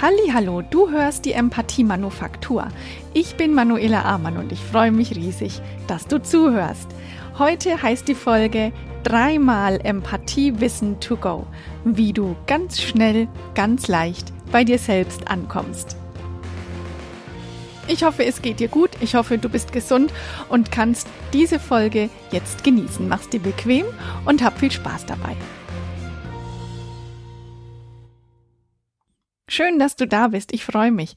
Hallo, du hörst die Empathie Manufaktur. Ich bin Manuela Amann und ich freue mich riesig, dass du zuhörst. Heute heißt die Folge dreimal Empathie Wissen to go, wie du ganz schnell, ganz leicht bei dir selbst ankommst. Ich hoffe, es geht dir gut. Ich hoffe, du bist gesund und kannst diese Folge jetzt genießen. Mach's dir bequem und hab viel Spaß dabei. Schön, dass du da bist. Ich freue mich.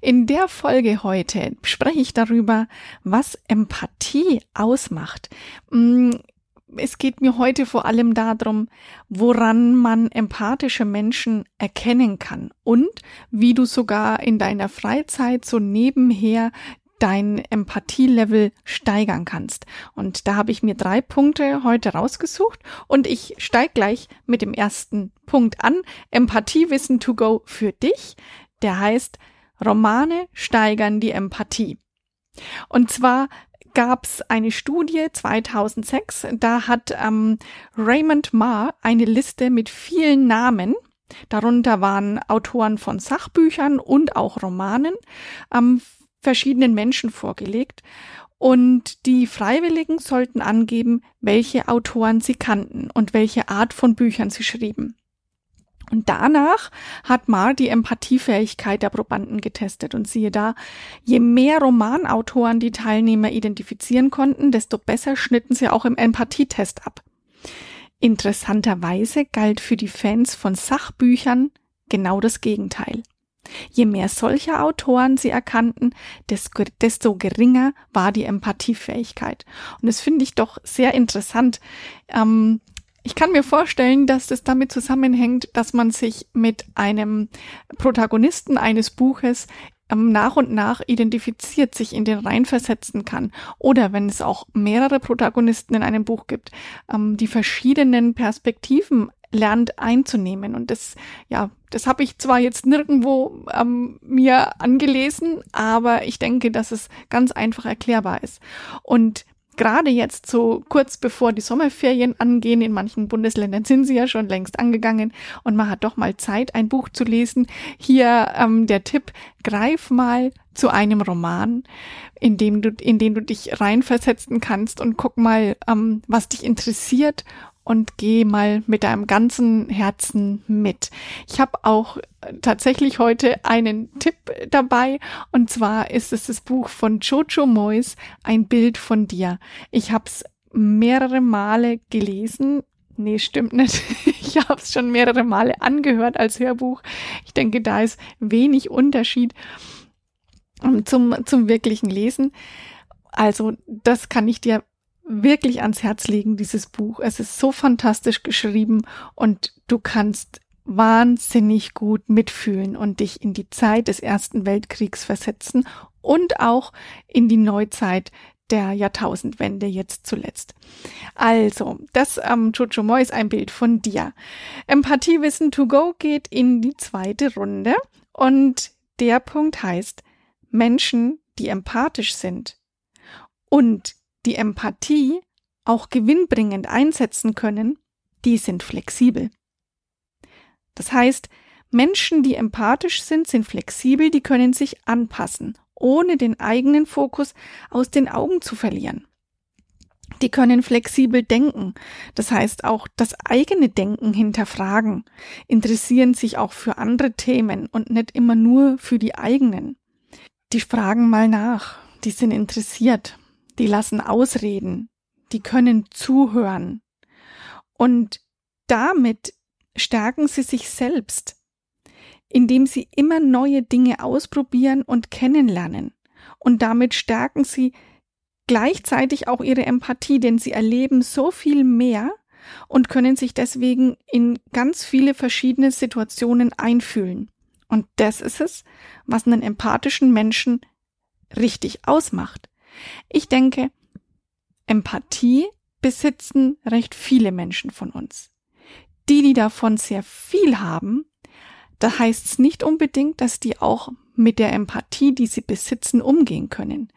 In der Folge heute spreche ich darüber, was Empathie ausmacht. Mm, es geht mir heute vor allem darum, woran man empathische Menschen erkennen kann und wie du sogar in deiner Freizeit so nebenher dein Empathielevel steigern kannst. Und da habe ich mir drei Punkte heute rausgesucht und ich steige gleich mit dem ersten Punkt an. Empathiewissen to go für dich. Der heißt, Romane steigern die Empathie. Und zwar gab es eine Studie 2006, da hat ähm, Raymond Marr eine Liste mit vielen Namen Darunter waren Autoren von Sachbüchern und auch Romanen ähm, verschiedenen Menschen vorgelegt und die Freiwilligen sollten angeben, welche Autoren sie kannten und welche Art von Büchern sie schrieben. Und danach hat Marr die Empathiefähigkeit der Probanden getestet und siehe da, je mehr Romanautoren die Teilnehmer identifizieren konnten, desto besser schnitten sie auch im Empathietest ab. Interessanterweise galt für die Fans von Sachbüchern genau das Gegenteil. Je mehr solcher Autoren sie erkannten, desto geringer war die Empathiefähigkeit. Und das finde ich doch sehr interessant. Ähm, ich kann mir vorstellen, dass das damit zusammenhängt, dass man sich mit einem Protagonisten eines Buches ähm, nach und nach identifiziert, sich in den Reihen versetzen kann. Oder wenn es auch mehrere Protagonisten in einem Buch gibt, ähm, die verschiedenen Perspektiven lernt einzunehmen. Und das, ja, das habe ich zwar jetzt nirgendwo ähm, mir angelesen, aber ich denke, dass es ganz einfach erklärbar ist. Und gerade jetzt so kurz bevor die Sommerferien angehen, in manchen Bundesländern sind sie ja schon längst angegangen und man hat doch mal Zeit, ein Buch zu lesen. Hier ähm, der Tipp, greif mal zu einem Roman, in dem du, in den du dich reinversetzen kannst und guck mal, ähm, was dich interessiert und geh mal mit deinem ganzen Herzen mit. Ich habe auch tatsächlich heute einen Tipp dabei und zwar ist es das Buch von Jojo Moyes, Ein Bild von dir. Ich habe es mehrere Male gelesen. Nee, stimmt nicht. Ich habe es schon mehrere Male angehört als Hörbuch. Ich denke, da ist wenig Unterschied ähm, zum, zum wirklichen Lesen. Also, das kann ich dir wirklich ans Herz legen, dieses Buch. Es ist so fantastisch geschrieben und du kannst wahnsinnig gut mitfühlen und dich in die Zeit des Ersten Weltkriegs versetzen und auch in die Neuzeit der Jahrtausendwende jetzt zuletzt. Also, das ähm, Jojo Moy ist ein Bild von dir. Empathiewissen to go geht in die zweite Runde und der Punkt heißt, Menschen, die empathisch sind und die Empathie auch gewinnbringend einsetzen können, die sind flexibel. Das heißt, Menschen, die empathisch sind, sind flexibel, die können sich anpassen, ohne den eigenen Fokus aus den Augen zu verlieren. Die können flexibel denken, das heißt auch das eigene Denken hinterfragen, interessieren sich auch für andere Themen und nicht immer nur für die eigenen. Die fragen mal nach, die sind interessiert, die lassen ausreden, die können zuhören. Und damit stärken sie sich selbst, indem sie immer neue Dinge ausprobieren und kennenlernen. Und damit stärken sie gleichzeitig auch ihre Empathie, denn sie erleben so viel mehr und können sich deswegen in ganz viele verschiedene Situationen einfühlen. Und das ist es, was einen empathischen Menschen richtig ausmacht. Ich denke, Empathie besitzen recht viele Menschen von uns. Die, die davon sehr viel haben, da heißt es nicht unbedingt, dass die auch mit der Empathie, die sie besitzen, umgehen können.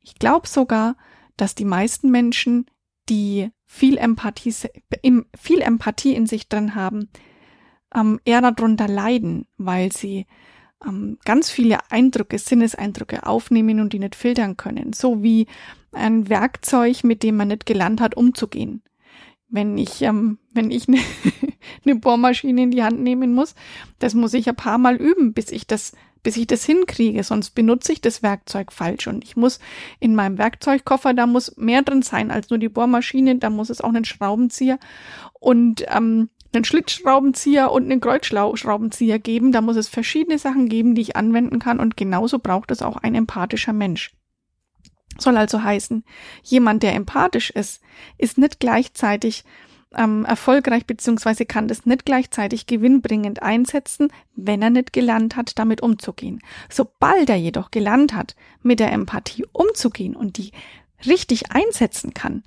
Ich glaube sogar, dass die meisten Menschen, die viel Empathie, viel Empathie in sich drin haben, eher darunter leiden, weil sie ähm, ganz viele Eindrücke, Sinneseindrücke aufnehmen und die nicht filtern können. So wie ein Werkzeug, mit dem man nicht gelernt hat, umzugehen. Wenn ich, ähm, wenn ich eine, eine Bohrmaschine in die Hand nehmen muss, das muss ich ein paar Mal üben, bis ich das, bis ich das hinkriege, sonst benutze ich das Werkzeug falsch. Und ich muss in meinem Werkzeugkoffer, da muss mehr drin sein als nur die Bohrmaschine, da muss es auch einen Schraubenzieher und ähm, einen Schlitzschraubenzieher und einen Kreuzschraubenzieher geben. Da muss es verschiedene Sachen geben, die ich anwenden kann und genauso braucht es auch ein empathischer Mensch. Soll also heißen, jemand, der empathisch ist, ist nicht gleichzeitig ähm, erfolgreich beziehungsweise kann das nicht gleichzeitig gewinnbringend einsetzen, wenn er nicht gelernt hat, damit umzugehen. Sobald er jedoch gelernt hat, mit der Empathie umzugehen und die richtig einsetzen kann,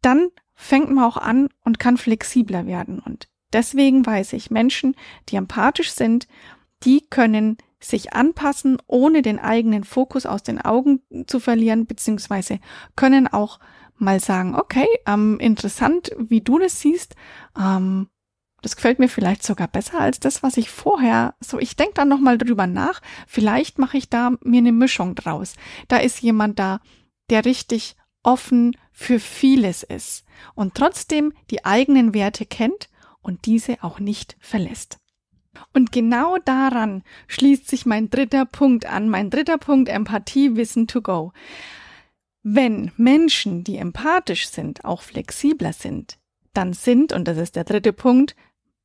dann fängt man auch an und kann flexibler werden. Und deswegen weiß ich, Menschen, die empathisch sind, die können sich anpassen, ohne den eigenen Fokus aus den Augen zu verlieren, beziehungsweise können auch mal sagen, okay, ähm, interessant, wie du das siehst, ähm, das gefällt mir vielleicht sogar besser als das, was ich vorher, so ich denke dann nochmal drüber nach, vielleicht mache ich da mir eine Mischung draus. Da ist jemand da, der richtig offen für vieles ist und trotzdem die eigenen Werte kennt und diese auch nicht verlässt. Und genau daran schließt sich mein dritter Punkt an, mein dritter Punkt Empathie, Wissen to go. Wenn Menschen, die empathisch sind, auch flexibler sind, dann sind, und das ist der dritte Punkt,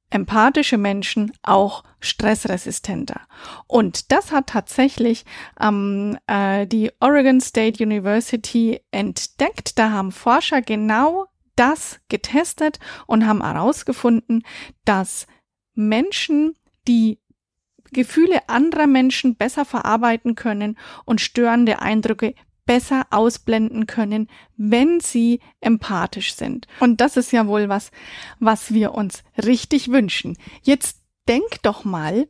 empathische Menschen auch stressresistenter. Und das hat tatsächlich ähm, äh, die Oregon State University entdeckt. Da haben Forscher genau das getestet und haben herausgefunden, dass Menschen, die Gefühle anderer Menschen besser verarbeiten können und störende Eindrücke besser ausblenden können, wenn sie empathisch sind. Und das ist ja wohl was, was wir uns richtig wünschen. Jetzt denk doch mal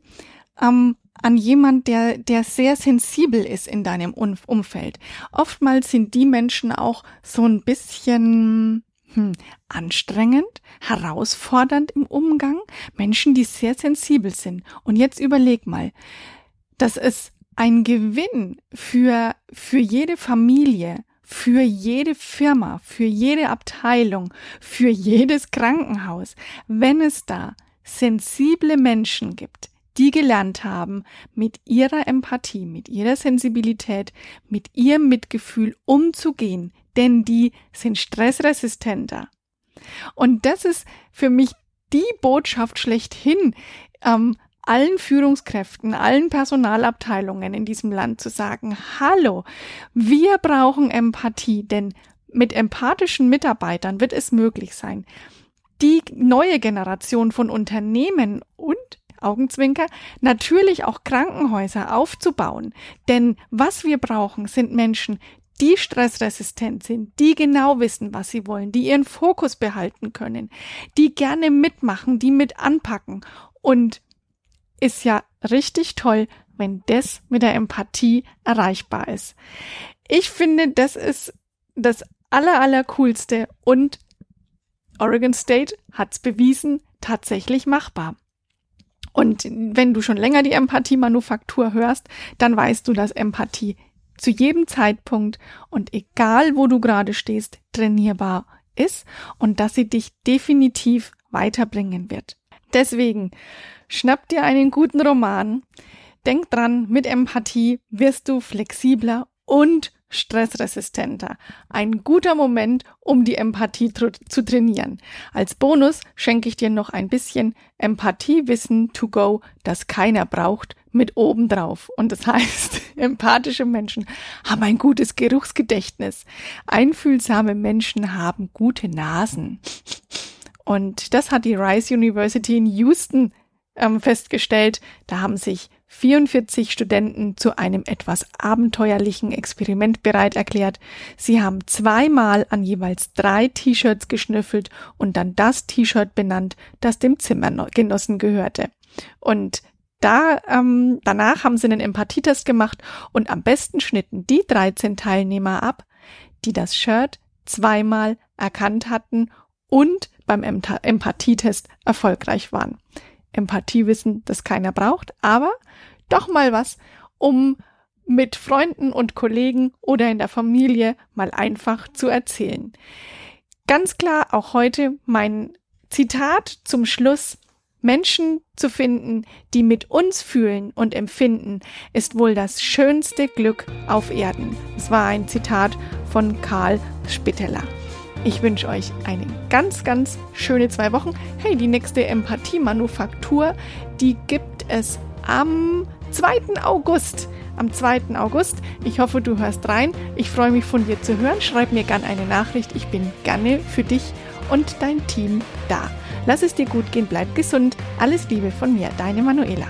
ähm, an jemand, der, der sehr sensibel ist in deinem Umfeld. Oftmals sind die Menschen auch so ein bisschen hm, anstrengend, herausfordernd im Umgang, Menschen, die sehr sensibel sind. Und jetzt überleg mal, dass es ein Gewinn für, für jede Familie, für jede Firma, für jede Abteilung, für jedes Krankenhaus, wenn es da sensible Menschen gibt, die gelernt haben, mit ihrer Empathie, mit ihrer Sensibilität, mit ihrem Mitgefühl umzugehen, denn die sind stressresistenter. Und das ist für mich die Botschaft schlechthin, ähm, allen Führungskräften, allen Personalabteilungen in diesem Land zu sagen, hallo, wir brauchen Empathie, denn mit empathischen Mitarbeitern wird es möglich sein, die neue Generation von Unternehmen und Augenzwinker, natürlich auch Krankenhäuser aufzubauen. Denn was wir brauchen, sind Menschen, die stressresistent sind, die genau wissen, was sie wollen, die ihren Fokus behalten können, die gerne mitmachen, die mit anpacken. Und ist ja richtig toll, wenn das mit der Empathie erreichbar ist. Ich finde, das ist das aller, aller coolste und Oregon State hat's bewiesen, tatsächlich machbar. Und wenn du schon länger die Empathie-Manufaktur hörst, dann weißt du, dass Empathie zu jedem Zeitpunkt und egal wo du gerade stehst, trainierbar ist und dass sie dich definitiv weiterbringen wird. Deswegen schnapp dir einen guten Roman. Denk dran, mit Empathie wirst du flexibler und stressresistenter. Ein guter Moment, um die Empathie zu trainieren. Als Bonus schenke ich dir noch ein bisschen Empathiewissen to go, das keiner braucht, mit oben drauf. Und das heißt, empathische Menschen haben ein gutes Geruchsgedächtnis. Einfühlsame Menschen haben gute Nasen. Und das hat die Rice University in Houston ähm, festgestellt. Da haben sich 44 Studenten zu einem etwas abenteuerlichen Experiment bereit erklärt. Sie haben zweimal an jeweils drei T-Shirts geschnüffelt und dann das T-Shirt benannt, das dem Zimmergenossen gehörte. Und da, ähm, danach haben sie einen Empathietest gemacht und am besten schnitten die 13 Teilnehmer ab, die das Shirt zweimal erkannt hatten und beim Empathietest erfolgreich waren. Empathiewissen, das keiner braucht, aber doch mal was, um mit Freunden und Kollegen oder in der Familie mal einfach zu erzählen. Ganz klar auch heute mein Zitat zum Schluss. Menschen zu finden, die mit uns fühlen und empfinden, ist wohl das schönste Glück auf Erden. Es war ein Zitat von Karl Spitteler. Ich wünsche euch eine ganz, ganz schöne zwei Wochen. Hey, die nächste Empathie-Manufaktur, die gibt es am 2. August. Am 2. August. Ich hoffe, du hörst rein. Ich freue mich von dir zu hören. Schreib mir gerne eine Nachricht. Ich bin gerne für dich und dein Team da. Lass es dir gut gehen, bleib gesund. Alles Liebe von mir, deine Manuela.